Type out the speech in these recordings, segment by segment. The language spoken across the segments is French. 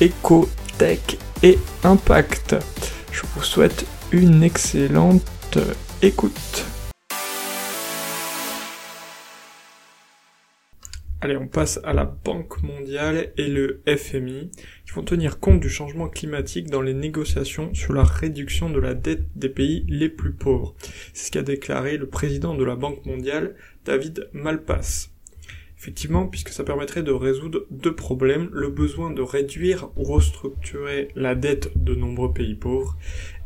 éco, tech et impact. Je vous souhaite une excellente écoute. Allez, on passe à la Banque mondiale et le FMI qui vont tenir compte du changement climatique dans les négociations sur la réduction de la dette des pays les plus pauvres. C'est ce qu'a déclaré le président de la Banque mondiale, David Malpass. Effectivement, puisque ça permettrait de résoudre deux problèmes, le besoin de réduire ou restructurer la dette de nombreux pays pauvres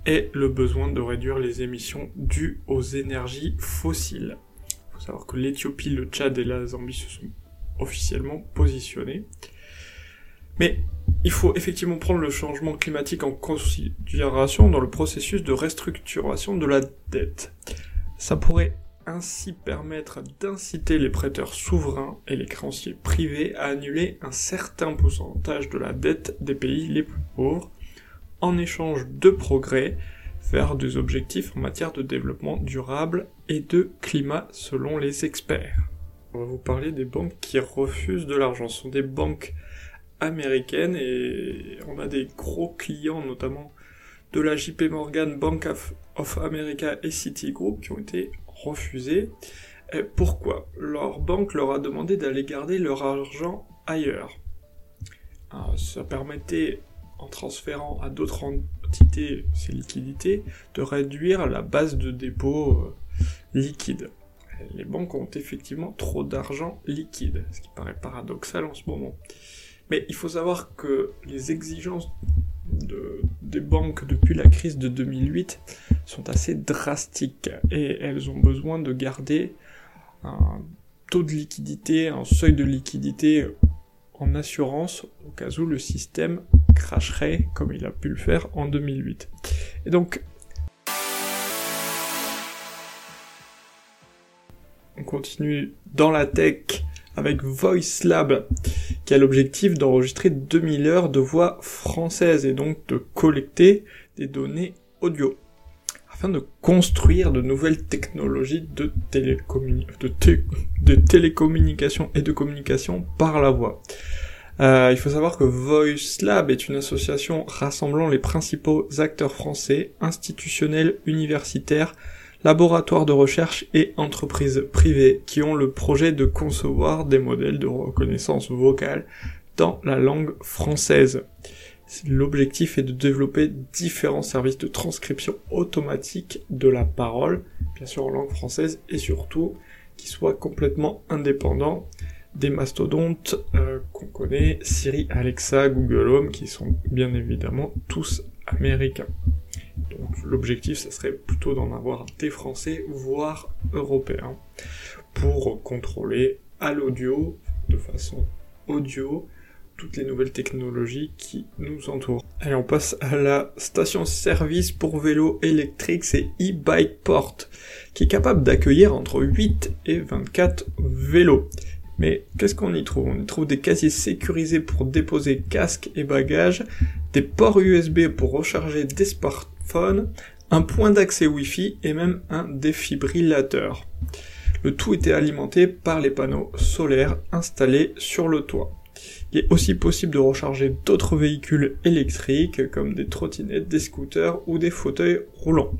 et le besoin de réduire les émissions dues aux énergies fossiles. Il faut savoir que l'Éthiopie, le Tchad et la Zambie se sont officiellement positionnés. Mais il faut effectivement prendre le changement climatique en considération dans le processus de restructuration de la dette. Ça pourrait ainsi permettre d'inciter les prêteurs souverains et les créanciers privés à annuler un certain pourcentage de la dette des pays les plus pauvres en échange de progrès vers des objectifs en matière de développement durable et de climat selon les experts. On va vous parler des banques qui refusent de l'argent. Ce sont des banques américaines et on a des gros clients notamment de la JP Morgan, Bank of America et Citigroup qui ont été refusé. pourquoi? Leur banque leur a demandé d'aller garder leur argent ailleurs. Ah, ça permettait, en transférant à d'autres entités ces liquidités, de réduire la base de dépôt euh, liquide. Les banques ont effectivement trop d'argent liquide, ce qui paraît paradoxal en ce moment. Mais il faut savoir que les exigences des banques depuis la crise de 2008 sont assez drastiques et elles ont besoin de garder un taux de liquidité, un seuil de liquidité en assurance au cas où le système cracherait comme il a pu le faire en 2008. Et donc, on continue dans la tech avec VoiceLab, qui a l'objectif d'enregistrer 2000 heures de voix françaises et donc de collecter des données audio afin de construire de nouvelles technologies de, de, télécommunication et de communication par la voix. Euh, il faut savoir que VoiceLab est une association rassemblant les principaux acteurs français, institutionnels, universitaires, laboratoires de recherche et entreprises privées qui ont le projet de concevoir des modèles de reconnaissance vocale dans la langue française. L'objectif est de développer différents services de transcription automatique de la parole, bien sûr en langue française, et surtout qui soient complètement indépendants des mastodontes euh, qu'on connaît, Siri, Alexa, Google Home, qui sont bien évidemment tous américains. Donc l'objectif, ça serait plutôt d'en avoir des Français, voire européens, pour contrôler à l'audio, de façon audio, toutes les nouvelles technologies qui nous entourent. Allez, on passe à la station-service pour vélo électrique, c'est e-bikeport, qui est capable d'accueillir entre 8 et 24 vélos. Mais qu'est-ce qu'on y trouve? On y trouve des casiers sécurisés pour déposer casques et bagages, des ports USB pour recharger des un point d'accès Wi-Fi et même un défibrillateur. Le tout était alimenté par les panneaux solaires installés sur le toit. Il est aussi possible de recharger d'autres véhicules électriques comme des trottinettes, des scooters ou des fauteuils roulants.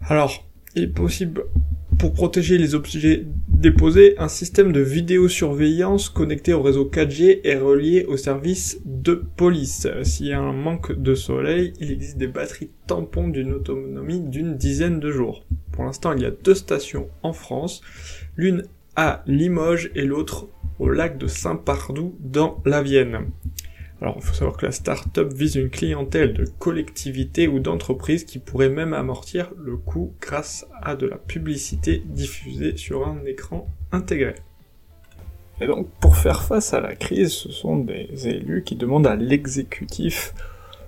Alors, il est possible pour protéger les objets déposés, un système de vidéosurveillance connecté au réseau 4G est relié au service de police. S'il y a un manque de soleil, il existe des batteries tampons d'une autonomie d'une dizaine de jours. Pour l'instant, il y a deux stations en France, l'une à Limoges et l'autre au lac de Saint-Pardoux dans la Vienne. Alors, il faut savoir que la start-up vise une clientèle de collectivités ou d'entreprises qui pourrait même amortir le coût grâce à de la publicité diffusée sur un écran intégré. Et donc, pour faire face à la crise, ce sont des élus qui demandent à l'exécutif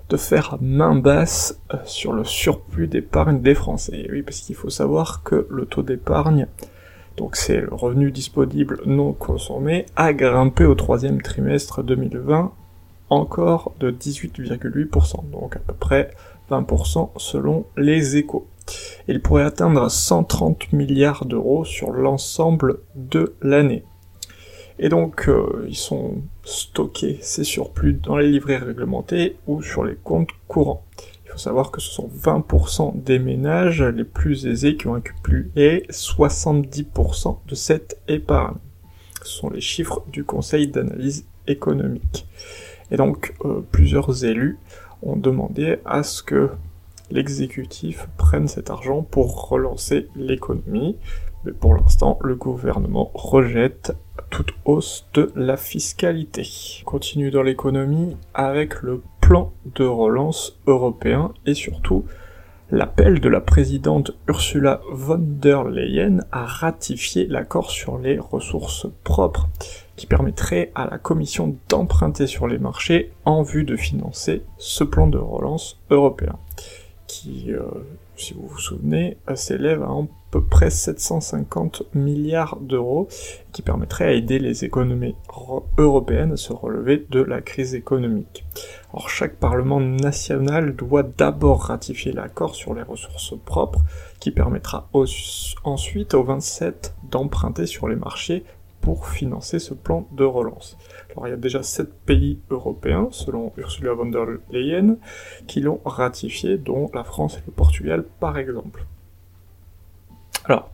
de faire main basse euh, sur le surplus d'épargne des Français. oui, parce qu'il faut savoir que le taux d'épargne, donc c'est le revenu disponible non consommé, a grimpé au troisième trimestre 2020 encore de 18,8%, donc à peu près 20% selon les échos. Il pourrait atteindre 130 milliards d'euros sur l'ensemble de l'année. Et donc, euh, ils sont stockés, ces surplus, dans les livrets réglementés ou sur les comptes courants. Il faut savoir que ce sont 20% des ménages les plus aisés qui ont accumulé 70% de cette épargne. Ce sont les chiffres du Conseil d'analyse économique. Et donc, euh, plusieurs élus ont demandé à ce que l'exécutif prenne cet argent pour relancer l'économie. Mais pour l'instant, le gouvernement rejette toute hausse de la fiscalité. On continue dans l'économie avec le plan de relance européen et surtout l'appel de la présidente Ursula von der Leyen à ratifier l'accord sur les ressources propres qui permettrait à la Commission d'emprunter sur les marchés en vue de financer ce plan de relance européen qui, euh, si vous vous souvenez, euh, s'élève à à peu près 750 milliards d'euros, qui permettrait à aider les économies européennes à se relever de la crise économique. Alors chaque parlement national doit d'abord ratifier l'accord sur les ressources propres, qui permettra ensuite aux 27 d'emprunter sur les marchés pour financer ce plan de relance. Alors il y a déjà sept pays européens, selon Ursula von der Leyen, qui l'ont ratifié, dont la France et le Portugal par exemple. Alors,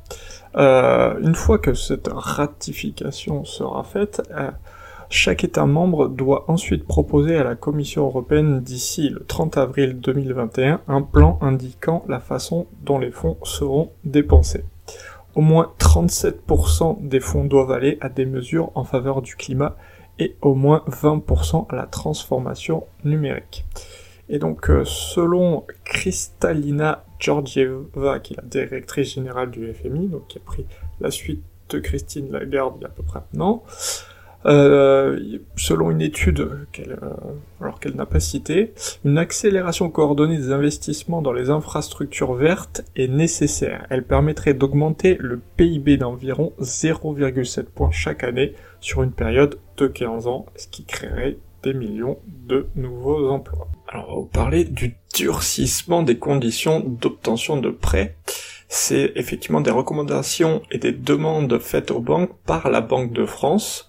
euh, une fois que cette ratification sera faite, euh, chaque État membre doit ensuite proposer à la Commission européenne d'ici le 30 avril 2021 un plan indiquant la façon dont les fonds seront dépensés. Au moins 37% des fonds doivent aller à des mesures en faveur du climat et au moins 20% à la transformation numérique. Et donc, euh, selon Kristalina Georgieva, qui est la directrice générale du FMI, donc qui a pris la suite de Christine Lagarde il y a à peu près un an, euh, selon une étude qu'elle, euh, alors qu'elle n'a pas citée, une accélération coordonnée des investissements dans les infrastructures vertes est nécessaire. Elle permettrait d'augmenter le PIB d'environ 0,7 points chaque année sur une période de 15 ans, ce qui créerait des millions de nouveaux emplois. Alors, on va vous parler du durcissement des conditions d'obtention de prêts c'est effectivement des recommandations et des demandes faites aux banques par la Banque de France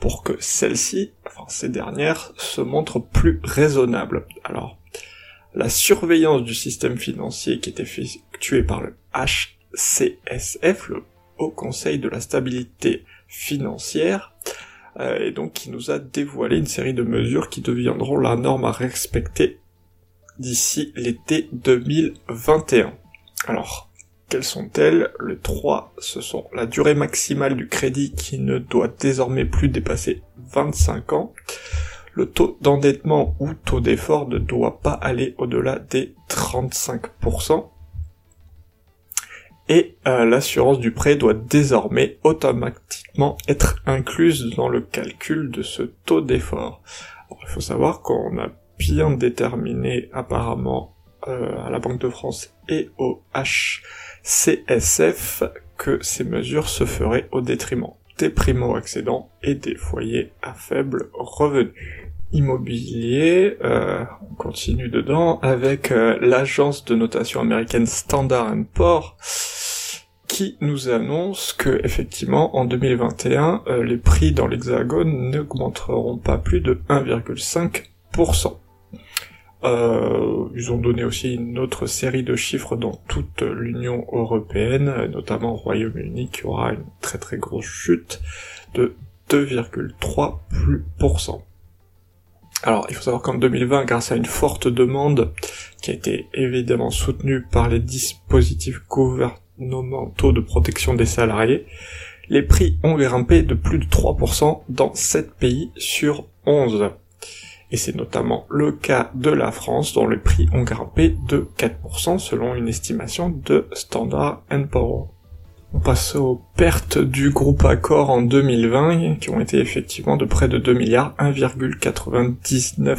pour que celles-ci, enfin ces dernières, se montrent plus raisonnables. Alors, la surveillance du système financier qui est effectuée par le HCSF, le Haut Conseil de la Stabilité Financière, euh, et donc qui nous a dévoilé une série de mesures qui deviendront la norme à respecter d'ici l'été 2021. Alors, quelles sont-elles? Le 3, ce sont la durée maximale du crédit qui ne doit désormais plus dépasser 25 ans. Le taux d'endettement ou taux d'effort ne doit pas aller au-delà des 35%. Et euh, l'assurance du prêt doit désormais automatiquement être incluse dans le calcul de ce taux d'effort. Il faut savoir qu'on a bien déterminé apparemment euh, à la Banque de France et au H CSF que ces mesures se feraient au détriment des primo-accédants et des foyers à faible revenu. Immobilier, euh, on continue dedans avec euh, l'agence de notation américaine Standard Poor's qui nous annonce que effectivement en 2021 euh, les prix dans l'hexagone n'augmenteront pas plus de 1,5%. Euh, ils ont donné aussi une autre série de chiffres dans toute l'Union européenne, notamment au Royaume-Uni, qui aura une très très grosse chute de 2,3%. Alors, il faut savoir qu'en 2020, grâce à une forte demande, qui a été évidemment soutenue par les dispositifs gouvernementaux de protection des salariés, les prix ont grimpé de plus de 3% dans 7 pays sur 11 et c'est notamment le cas de la France dont les prix ont grimpé de 4% selon une estimation de Standard Poor's. On passe aux pertes du groupe Accor en 2020, qui ont été effectivement de près de 2 milliards, 1,99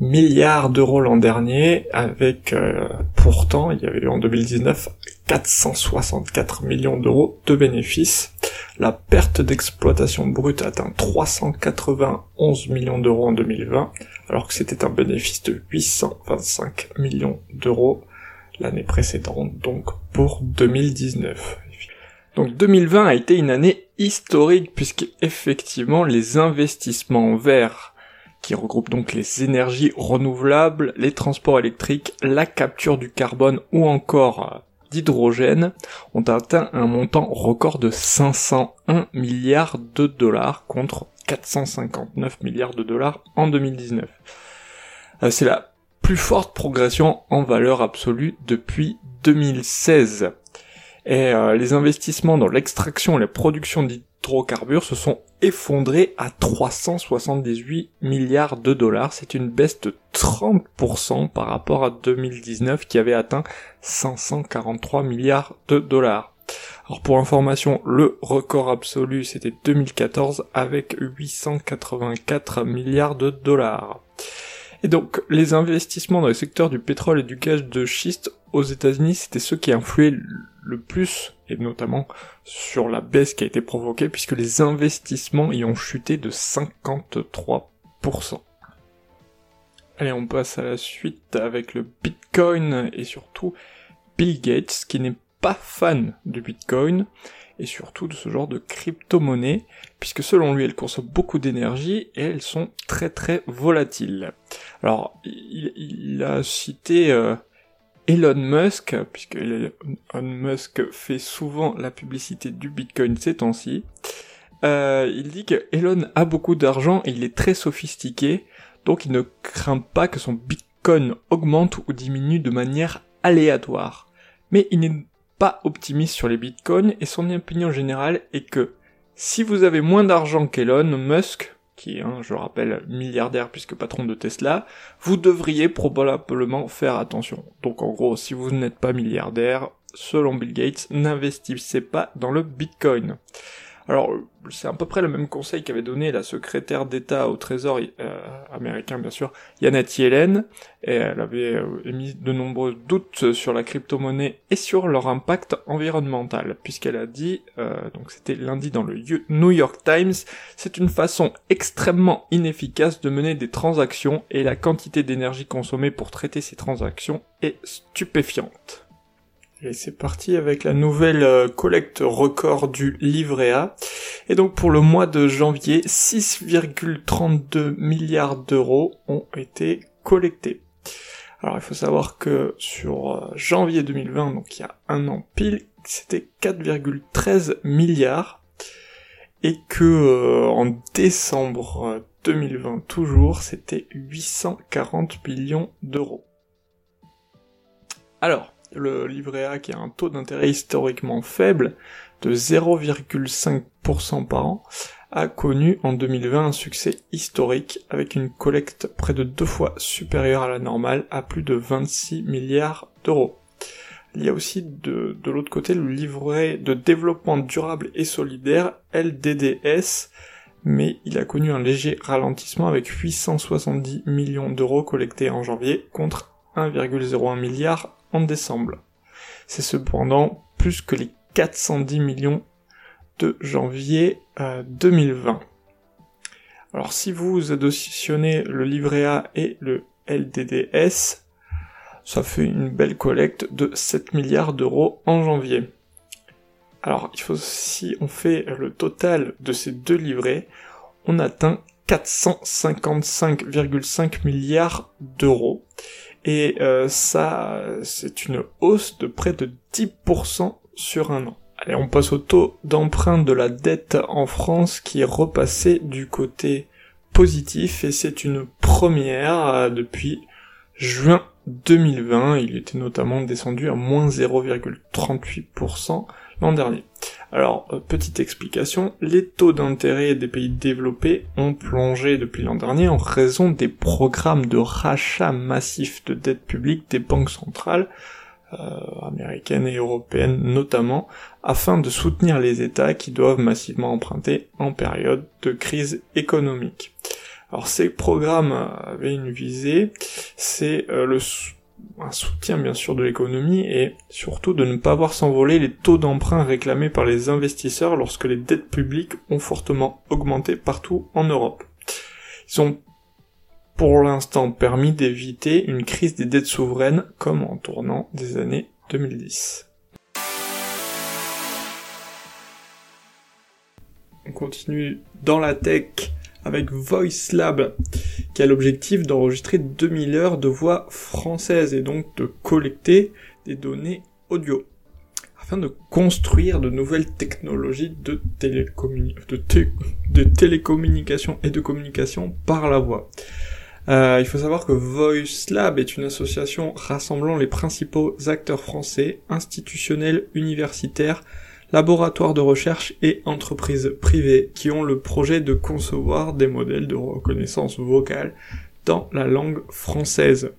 milliards d'euros l'an dernier, avec euh, pourtant, il y avait eu en 2019 464 millions d'euros de bénéfices. La perte d'exploitation brute atteint 391 millions d'euros en 2020, alors que c'était un bénéfice de 825 millions d'euros l'année précédente, donc pour 2019. Donc 2020 a été une année historique puisque effectivement les investissements verts qui regroupent donc les énergies renouvelables, les transports électriques, la capture du carbone ou encore euh, d'hydrogène ont atteint un montant record de 501 milliards de dollars contre 459 milliards de dollars en 2019. Euh, c'est la plus forte progression en valeur absolue depuis 2016. Et euh, les investissements dans l'extraction et la production d'hydrocarbures se sont effondrés à 378 milliards de dollars. C'est une baisse de 30% par rapport à 2019 qui avait atteint 543 milliards de dollars. Alors pour information, le record absolu c'était 2014 avec 884 milliards de dollars. Et donc, les investissements dans le secteur du pétrole et du gaz de schiste aux États-Unis, c'était ceux qui influaient le plus, et notamment sur la baisse qui a été provoquée, puisque les investissements y ont chuté de 53%. Allez, on passe à la suite avec le Bitcoin et surtout Bill Gates, qui n'est pas fan du Bitcoin et surtout de ce genre de crypto-monnaie, puisque selon lui elles consomment beaucoup d'énergie et elles sont très très volatiles. Alors il, a cité euh, Elon Musk, puisque Elon Musk fait souvent la publicité du Bitcoin ces temps-ci. Euh, il dit que Elon a beaucoup d'argent et il est très sophistiqué, donc il ne craint pas que son Bitcoin augmente ou diminue de manière aléatoire. Mais il n'est pas optimiste sur les bitcoins et son opinion générale est que si vous avez moins d'argent qu'Elon Musk, qui est, je rappelle, milliardaire puisque patron de Tesla, vous devriez probablement faire attention. Donc en gros, si vous n'êtes pas milliardaire, selon Bill Gates, n'investissez pas dans le bitcoin. Alors, c'est à peu près le même conseil qu'avait donné la secrétaire d'État au Trésor euh, américain, bien sûr, Janet Yellen, et elle avait euh, émis de nombreux doutes sur la crypto-monnaie et sur leur impact environnemental, puisqu'elle a dit, euh, donc c'était lundi dans le New York Times, c'est une façon extrêmement inefficace de mener des transactions et la quantité d'énergie consommée pour traiter ces transactions est stupéfiante. Et c'est parti avec la nouvelle euh, collecte record du livret A. Et donc pour le mois de janvier, 6,32 milliards d'euros ont été collectés. Alors il faut savoir que sur euh, janvier 2020, donc il y a un an pile, c'était 4,13 milliards et que euh, en décembre 2020 toujours, c'était 840 millions d'euros. Alors, le livret A qui a un taux d'intérêt historiquement faible de 0,5% par an, a connu en 2020 un succès historique avec une collecte près de deux fois supérieure à la normale à plus de 26 milliards d'euros. Il y a aussi de, l'autre côté le livret de développement durable et solidaire LDDS, mais il a connu un léger ralentissement avec 870 millions d'euros collectés en janvier contre 1,01 milliard en décembre. C'est cependant plus que les 410 millions de janvier 2020. Euh, Alors si vous additionnez le livret A et le LDDS, ça fait une belle collecte de 7 milliards d'euros en janvier. Alors il faut si on fait le total de ces deux livrets, on atteint 455,5 milliards d'euros. Et euh, ça, c'est une hausse de près de 10% sur un an. Allez, on passe au taux d'emprunt de la dette en France qui est repassé du côté positif et c'est une première euh, depuis juin 2020. Il était notamment descendu à moins 0,38% l'an dernier. Alors, euh, petite explication, les taux d'intérêt des pays développés ont plongé depuis l'an dernier en raison des programmes de rachat massif de dette publique des banques centrales, américaines et européennes notamment, afin de soutenir les États qui doivent massivement emprunter en période de crise économique. Alors ces programmes avaient une visée, c'est le un soutien bien sûr de l'économie et surtout de ne pas voir s'envoler les taux d'emprunt réclamés par les investisseurs lorsque les dettes publiques ont fortement augmenté partout en Europe. Ils ont pour l'instant permis d'éviter une crise des dettes souveraines comme en tournant des années 2010. On continue dans la tech avec VoiceLab, qui a l'objectif d'enregistrer 2000 heures de voix françaises et donc de collecter des données audio afin de construire de nouvelles technologies de, de, télécommunication et de communication par la voix. Euh, il faut savoir que VoiceLab est une association rassemblant les principaux acteurs français, institutionnels, universitaires, laboratoires de recherche et entreprises privées qui ont le projet de concevoir des modèles de reconnaissance vocale dans la langue française.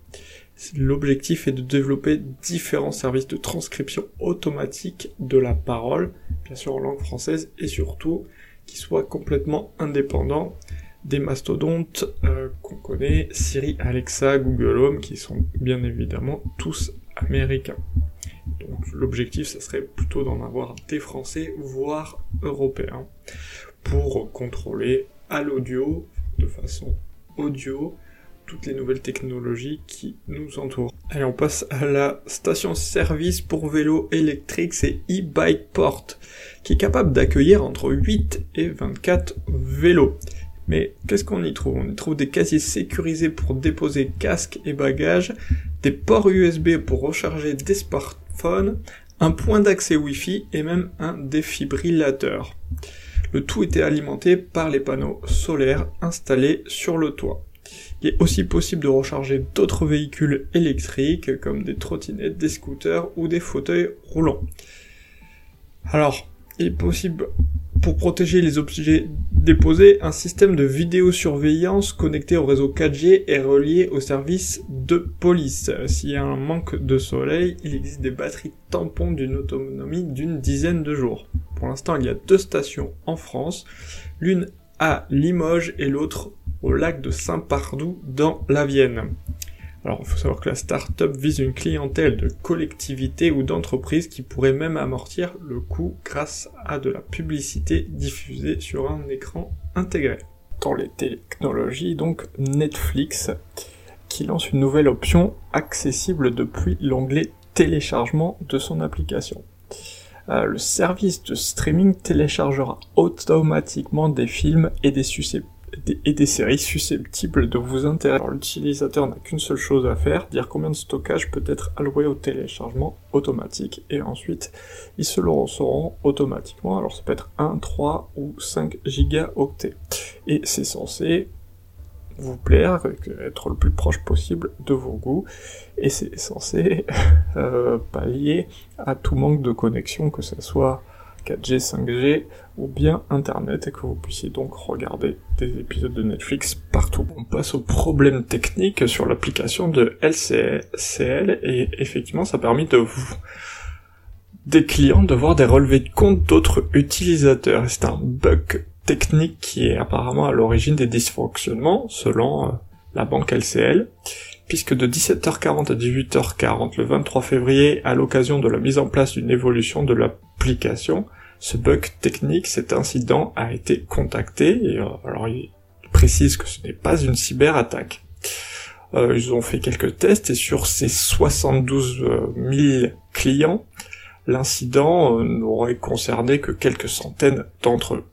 L'objectif est de développer différents services de transcription automatique de la parole, bien sûr en langue française, et surtout qui soient complètement indépendants des mastodontes euh, qu'on connaît, Siri, Alexa, Google Home, qui sont bien évidemment tous américains. Donc l'objectif, ça serait plutôt d'en avoir des Français, voire européens, pour contrôler à l'audio, de façon audio, toutes les nouvelles technologies qui nous entourent. Allez, on passe à la station-service pour vélo électrique, c'est e-Bikeport, qui est capable d'accueillir entre 8 et 24 vélos. Mais qu'est-ce qu'on y trouve? On y trouve des casiers sécurisés pour déposer casques et bagages, des ports USB pour recharger des un point d'accès Wi-Fi et même un défibrillateur. Le tout était alimenté par les panneaux solaires installés sur le toit. Il est aussi possible de recharger d'autres véhicules électriques comme des trottinettes, des scooters ou des fauteuils roulants. Alors, il est possible pour protéger les objets déposés, un système de vidéosurveillance connecté au réseau 4G est relié au service de police. S'il y a un manque de soleil, il existe des batteries tampons d'une autonomie d'une dizaine de jours. Pour l'instant, il y a deux stations en France, l'une à Limoges et l'autre au lac de Saint-Pardoux dans la Vienne. Alors, il faut savoir que la start-up vise une clientèle de collectivités ou d'entreprises qui pourrait même amortir le coût grâce à de la publicité diffusée sur un écran intégré. Dans les technologies, donc Netflix, qui lance une nouvelle option accessible depuis l'onglet téléchargement de son application. Euh, le service de streaming téléchargera automatiquement des films et des, et des séries susceptibles de vous intéresser. L'utilisateur n'a qu'une seule chose à faire, dire combien de stockage peut être alloué au téléchargement automatique, et ensuite ils se le recevront automatiquement. Alors ça peut être 1, 3 ou 5 gigaoctets. Et c'est censé vous plaire, être le plus proche possible de vos goûts, et c'est censé euh, pallier à tout manque de connexion, que ce soit 4G, 5G ou bien Internet et que vous puissiez donc regarder des épisodes de Netflix partout. On passe au problème technique sur l'application de LCL et effectivement ça a permis de vous des clients de voir des relevés de compte d'autres utilisateurs. C'est un bug technique qui est apparemment à l'origine des dysfonctionnements selon euh, la banque LCL puisque de 17h40 à 18h40 le 23 février, à l'occasion de la mise en place d'une évolution de l'application, ce bug technique, cet incident a été contacté, et euh, alors il précise que ce n'est pas une cyberattaque. Euh, ils ont fait quelques tests et sur ces 72 000 clients, l'incident euh, n'aurait concerné que quelques centaines d'entre eux.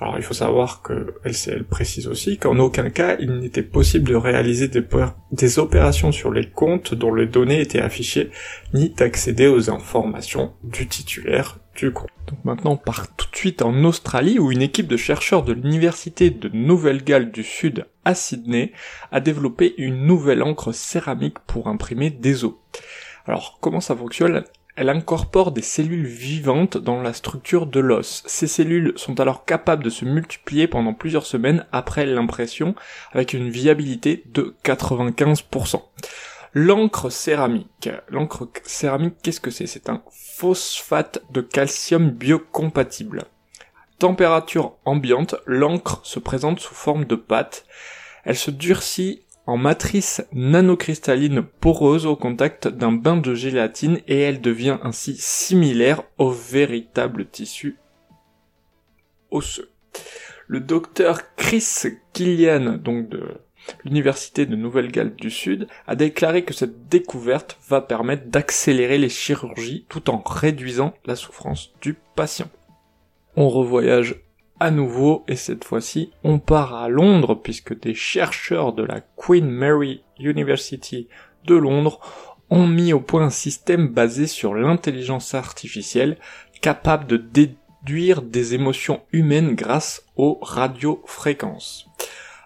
Alors il faut savoir que LCL précise aussi qu'en aucun cas il n'était possible de réaliser des, opérations sur les comptes dont les données étaient affichées, ni d'accéder aux informations du titulaire Donc maintenant on part tout de suite en Australie où une équipe de chercheurs de l'université de Nouvelle-Galles du Sud à Sydney a développé une nouvelle encre céramique pour imprimer des os. Alors comment ça fonctionne? Elle incorpore des cellules vivantes dans la structure de l'os. Ces cellules sont alors capables de se multiplier pendant plusieurs semaines après l'impression avec une viabilité de 95%. L'encre céramique. L'encre céramique, qu'est-ce que c'est? C'est un phosphate de calcium biocompatible. Température ambiante, l'encre se présente sous forme de pâte. Elle se durcit en matrice nanocristalline poreuse au contact d'un bain de gélatine et elle devient ainsi similaire au véritable tissu osseux. Le docteur Chris Killian, donc de l'Université de Nouvelle-Galles du Sud, a déclaré que cette découverte va permettre d'accélérer les chirurgies tout en réduisant la souffrance du patient. On revoyage à nouveau et cette fois-ci on part à Londres puisque des chercheurs de la Queen Mary University de Londres ont mis au point un système basé sur l'intelligence artificielle capable de déduire des émotions humaines grâce aux radiofréquences.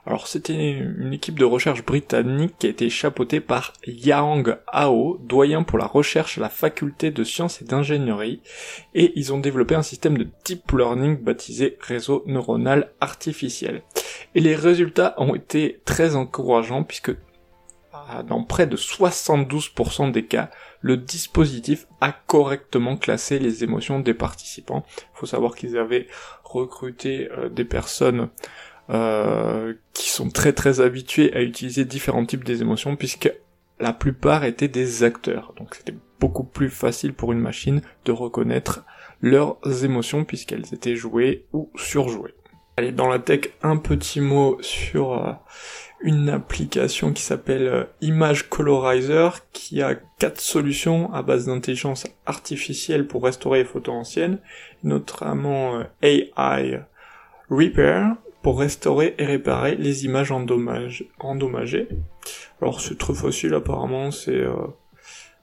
Alors c'était une équipe de recherche britannique qui a été chapeautée par Yang Hao, doyen pour la recherche à la faculté de sciences et d'ingénierie, et ils ont développé un système de deep learning baptisé réseau neuronal artificiel. Et les résultats ont été très encourageants puisque ah, dans près de 72% des cas, le dispositif a correctement classé les émotions des participants. Il faut savoir qu'ils avaient recruté euh, des personnes euh, qui sont très très habitués à utiliser différents types des émotions puisque la plupart étaient des acteurs. Donc c'était beaucoup plus facile pour une machine de reconnaître leurs émotions puisqu'elles étaient jouées ou surjouées. Allez, dans la tech, un petit mot sur euh, une application qui s'appelle euh, Image Colorizer qui a quatre solutions à base d'intelligence artificielle pour restaurer les photos anciennes, notamment AI Repair, pour restaurer et réparer les images endommagées. Alors c'est très facile apparemment, c'est euh,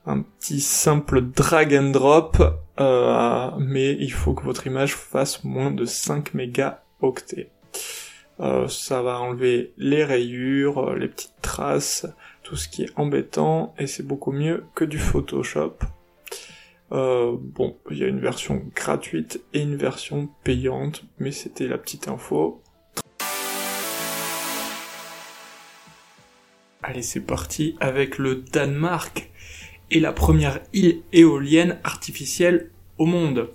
un petit simple drag and drop, euh, mais il faut que votre image fasse moins de 5 mégaoctets. Euh, ça va enlever les rayures, les petites traces, tout ce qui est embêtant, et c'est beaucoup mieux que du Photoshop. bon, il y a une version gratuite et une version payante, mais c'était la petite info. Allez, c'est parti avec le Danemark et la première île éolienne artificielle au monde.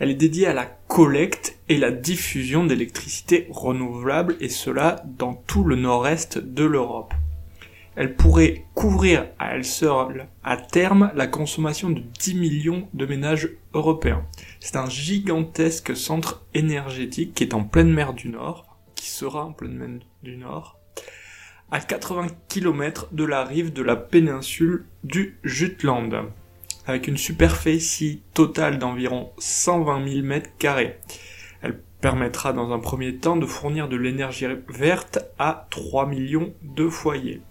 Elle est dédiée à la collecte et la diffusion d'électricité renouvelable et cela dans tout le nord-est de l'Europe. Elle pourrait couvrir à elle seule à terme la consommation de 10 millions de ménages européens. C'est un gigantesque centre énergétique qui est en pleine mer du Nord, qui sera en pleine mer du Nord, à 80 km de la rive de la péninsule du Jutland, avec une superficie totale d'environ 120 000 m2. Elle permettra dans un premier temps de fournir de l'énergie verte à 3 millions de foyers.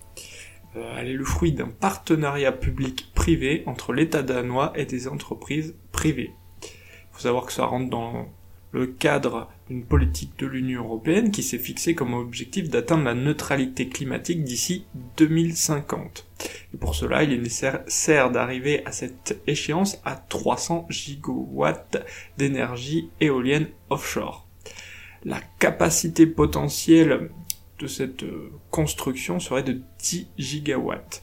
Euh, elle est le fruit d'un partenariat public-privé entre l'État danois et des entreprises privées. Il faut savoir que ça rentre dans le cadre d'une politique de l'Union européenne qui s'est fixé comme objectif d'atteindre la neutralité climatique d'ici 2050. Et pour cela, il est nécessaire d'arriver à cette échéance à 300 gigawatts d'énergie éolienne offshore. La capacité potentielle de cette construction serait de 10 gigawatts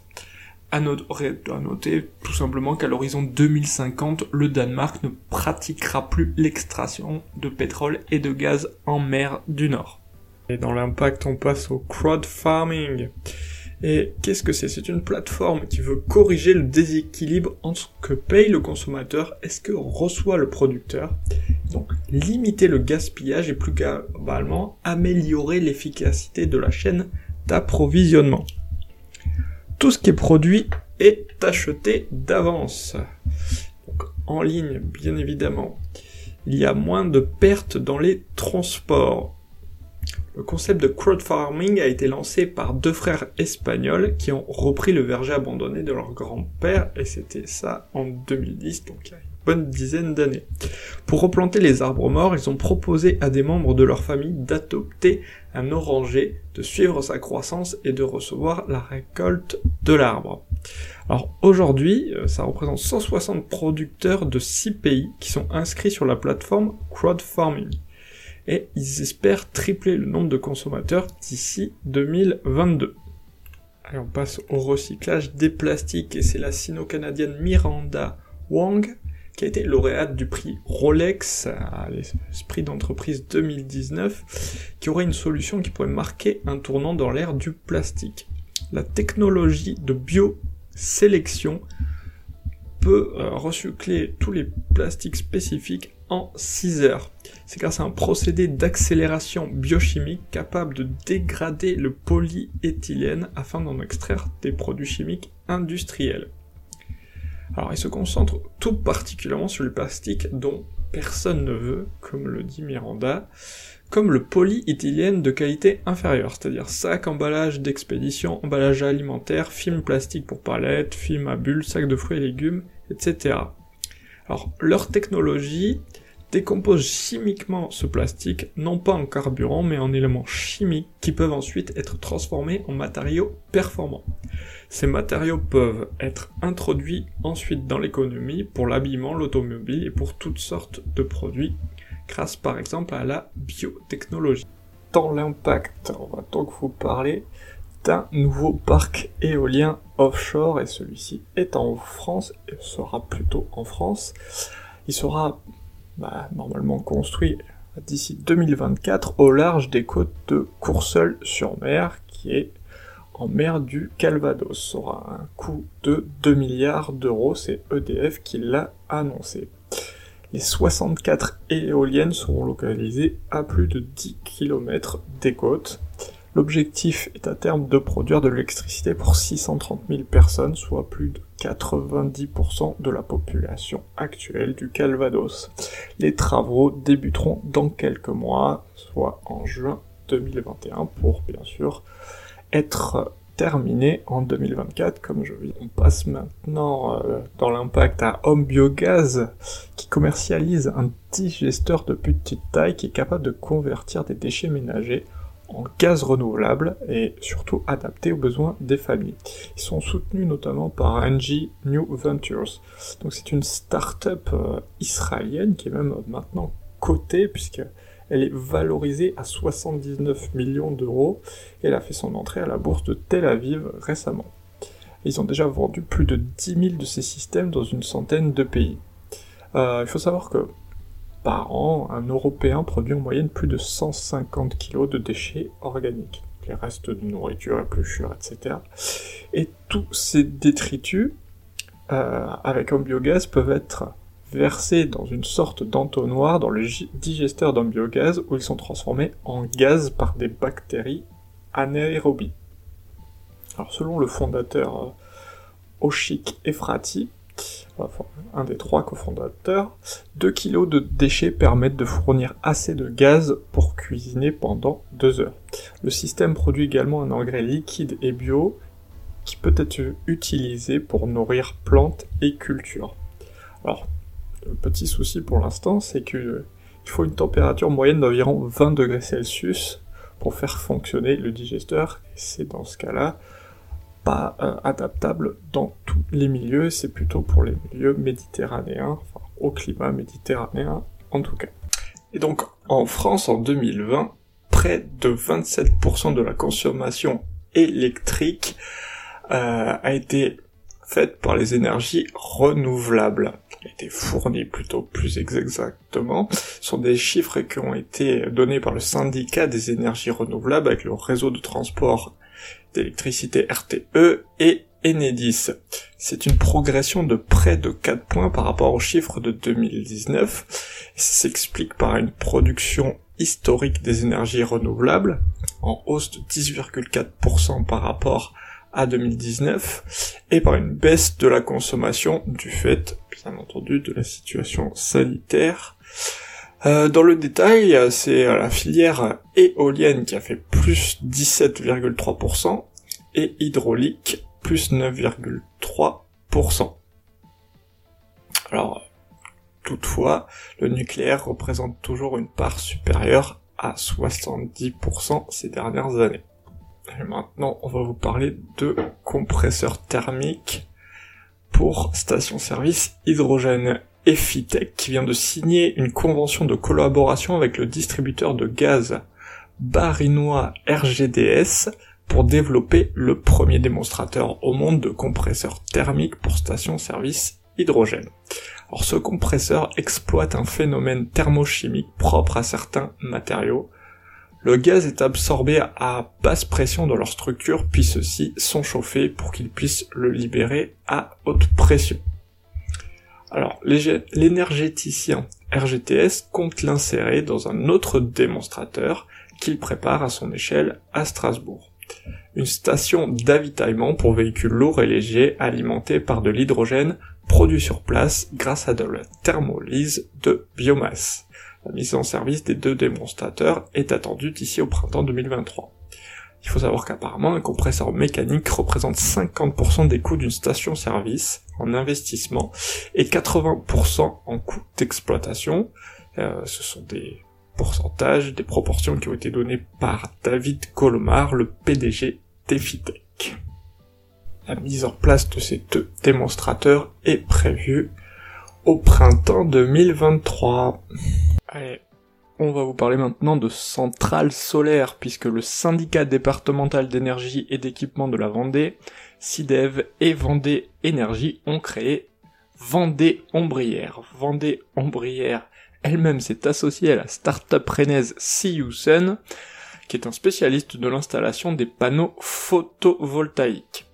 à noter tout simplement qu'à l'horizon 2050, le Danemark ne pratiquera plus l'extraction de pétrole et de gaz en mer du Nord. Et dans l'impact, on passe au crowd farming. Et qu'est-ce que c'est? C'est une plateforme qui veut corriger le déséquilibre entre ce que paye le consommateur et ce que reçoit le producteur. Donc limiter le gaspillage et plus globalement améliorer l'efficacité de la chaîne d'approvisionnement tout ce qui est produit est acheté d'avance. en ligne, bien évidemment. Il y a moins de pertes dans les transports. Le concept de crowdfarming a été lancé par deux frères espagnols qui ont repris le verger abandonné de leur grand-père et c'était ça en 2010, donc il y a une bonne dizaine d'années. Pour replanter les arbres morts, ils ont proposé à des membres de leur famille d'adopter un oranger, de suivre sa croissance et de recevoir la récolte de l'arbre. Alors aujourd'hui, euh, ça représente 160 producteurs de 6 pays qui sont inscrits sur la plateforme crowdfarming. Et ils espèrent tripler le nombre de consommateurs d'ici 2022. Allez, on passe au recyclage des plastiques et c'est la sino-canadienne Miranda Wang qui a été lauréate du prix Rolex à l'esprit d'entreprise 2019 qui aurait une solution qui pourrait marquer un tournant dans l'ère du plastique. La technologie de biosélection peut euh, recycler tous les plastiques spécifiques en 6 heures. C'est grâce à un procédé d'accélération biochimique capable de dégrader le polyéthylène afin d'en extraire des produits chimiques industriels. Alors il se concentre tout particulièrement sur le plastique dont personne ne veut, comme le dit Miranda, comme le polyéthylène de qualité inférieure, c'est-à-dire sac, emballage d'expédition, emballage alimentaire, film plastique pour palettes, film à bulles, sac de fruits et légumes, etc. Alors, leur technologie décompose chimiquement ce plastique, non pas en carburant, mais en éléments chimiques qui peuvent ensuite être transformés en matériaux performants. Ces matériaux peuvent être introduits ensuite dans l'économie pour l'habillement, l'automobile et pour toutes sortes de produits, grâce par exemple à la biotechnologie. Dans l'impact, on va donc vous parler d'un nouveau parc éolien offshore et celui-ci est en France et sera plutôt en France. Il sera bah, normalement construit d'ici 2024 au large des côtes de Courseul-sur-Mer qui est en mer du Calvados. aura un coût de 2 milliards d'euros, c'est EDF qui l'a annoncé. Les 64 éoliennes seront localisées à plus de 10 km des côtes. L'objectif est à terme de produire de l'électricité pour 630 000 personnes, soit plus de 90% de la population actuelle du Calvados. Les travaux débuteront dans quelques mois, soit en juin 2021, pour bien sûr être terminé en 2024, comme je dis. On passe maintenant euh, dans l'impact à Home Biogaz, qui commercialise un digesteur de petite taille qui est capable de convertir des déchets ménagers en gaz renouvelable et surtout adapté aux besoins des familles. Ils sont soutenus notamment par NG New Ventures. Donc c'est une start-up euh, israélienne qui est même maintenant cotée puisque elle est valorisée à 79 millions d'euros et elle a fait son entrée à la bourse de Tel Aviv récemment. Ils ont déjà vendu plus de 10 000 de ces systèmes dans une centaine de pays. Euh, il faut savoir que par an, un Européen produit en moyenne plus de 150 kg de déchets organiques, les restes de nourriture, épluchures, etc. Et tous ces détritus, euh, avec un biogaz, peuvent être versés dans une sorte d'entonnoir dans le digesteur d'un biogaz où ils sont transformés en gaz par des bactéries anaérobies. Alors selon le fondateur euh, Oshik Efrati, un des trois cofondateurs, 2 kg de déchets permettent de fournir assez de gaz pour cuisiner pendant 2 heures. Le système produit également un engrais liquide et bio qui peut être utilisé pour nourrir plantes et cultures. Alors, le petit souci pour l'instant, c'est qu'il faut une température moyenne d'environ 20 degrés Celsius pour faire fonctionner le digesteur. C'est dans ce cas-là pas euh, adaptable dans tous les milieux, c'est plutôt pour les milieux méditerranéens, enfin au climat méditerranéen en tout cas. Et donc en France en 2020, près de 27% de la consommation électrique euh, a été faite par les énergies renouvelables. A été fournie plutôt plus exactement. Ce sont des chiffres qui ont été donnés par le syndicat des énergies renouvelables avec le réseau de transport d'électricité RTE et Enedis. C'est une progression de près de 4 points par rapport aux chiffres de 2019. ça s'explique par une production historique des énergies renouvelables, en hausse de 10,4% par rapport à 2019, et par une baisse de la consommation du fait, bien entendu, de la situation sanitaire euh, dans le détail, c'est euh, la filière éolienne qui a fait plus 17,3% et hydraulique plus 9,3%. Alors, toutefois, le nucléaire représente toujours une part supérieure à 70% ces dernières années. Et maintenant, on va vous parler de compresseurs thermiques pour station-service hydrogène. Effitech qui vient de signer une convention de collaboration avec le distributeur de gaz barinois RGDS pour développer le premier démonstrateur au monde de compresseur thermique pour station-service hydrogène. Alors ce compresseur exploite un phénomène thermochimique propre à certains matériaux. Le gaz est absorbé à basse pression dans leur structure, puis ceux-ci sont chauffés pour qu'ils puissent le libérer à haute pression. L'énergéticien RGTS compte l'insérer dans un autre démonstrateur qu'il prépare à son échelle à Strasbourg. Une station d'avitaillement pour véhicules lourds et légers alimentés par de l'hydrogène produit sur place grâce à de la thermolyse de biomasse. La mise en service des deux démonstrateurs est attendue d'ici au printemps 2023. Il faut savoir qu'apparemment un compresseur mécanique représente 50% des coûts d'une station-service en investissement et 80% en coûts d'exploitation. Euh, ce sont des pourcentages, des proportions qui ont été données par David Colomar, le PDG d'Efitech. La mise en place de ces deux démonstrateurs est prévue au printemps 2023. Allez, on va vous parler maintenant de centrales solaires, puisque le syndicat départemental d'énergie et d'équipement de la Vendée, SIDEV et Vendée Énergie ont créé Vendée Ombrière. Vendée Ombrière elle-même s'est associée à la start-up rennaise Sun, qui est un spécialiste de l'installation des panneaux photovoltaïques.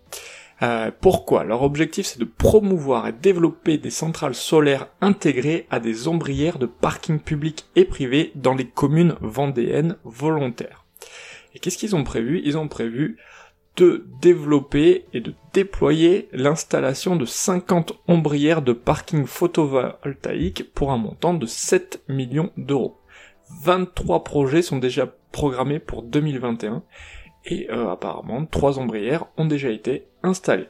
Euh, pourquoi? Leur objectif c'est de promouvoir et développer des centrales solaires intégrées à des ombrières de parking public et privé dans les communes vendéennes volontaires. Et qu'est-ce qu'ils ont prévu? Ils ont prévu de développer et de déployer l'installation de 50 ombrières de parking photovoltaïque pour un montant de 7 millions d'euros. 23 projets sont déjà programmés pour 2021 et euh, apparemment trois ombrières ont déjà été installées.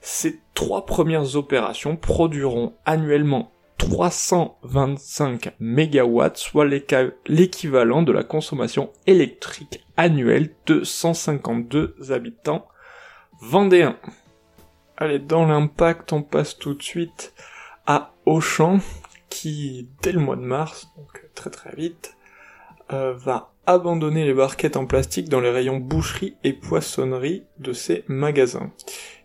Ces trois premières opérations produiront annuellement 325 MW, soit l'équivalent de la consommation électrique annuelle de 152 habitants vendéens. Allez, dans l'impact, on passe tout de suite à Auchan, qui, dès le mois de mars, donc très très vite, euh, va abandonner les barquettes en plastique dans les rayons boucherie et poissonnerie de ses magasins.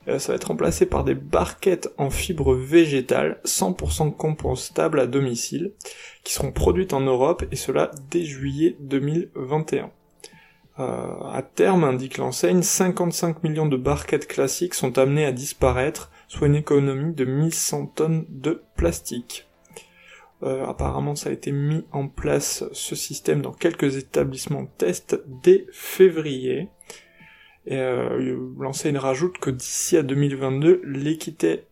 Euh, ça va être remplacé par des barquettes en fibre végétale 100% compostables à domicile qui seront produites en Europe et cela dès juillet 2021. Euh, à terme, indique l'enseigne, 55 millions de barquettes classiques sont amenées à disparaître, soit une économie de 1100 tonnes de plastique. Euh, apparemment, ça a été mis en place ce système dans quelques établissements test dès février. Et euh, l'enseigne rajoute que d'ici à 2022, l'équité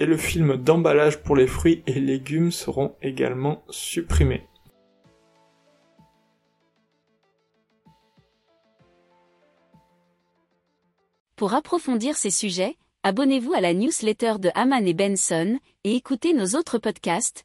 et le film d'emballage pour les fruits et légumes seront également supprimés. Pour approfondir ces sujets, abonnez-vous à la newsletter de Haman et Benson et écoutez nos autres podcasts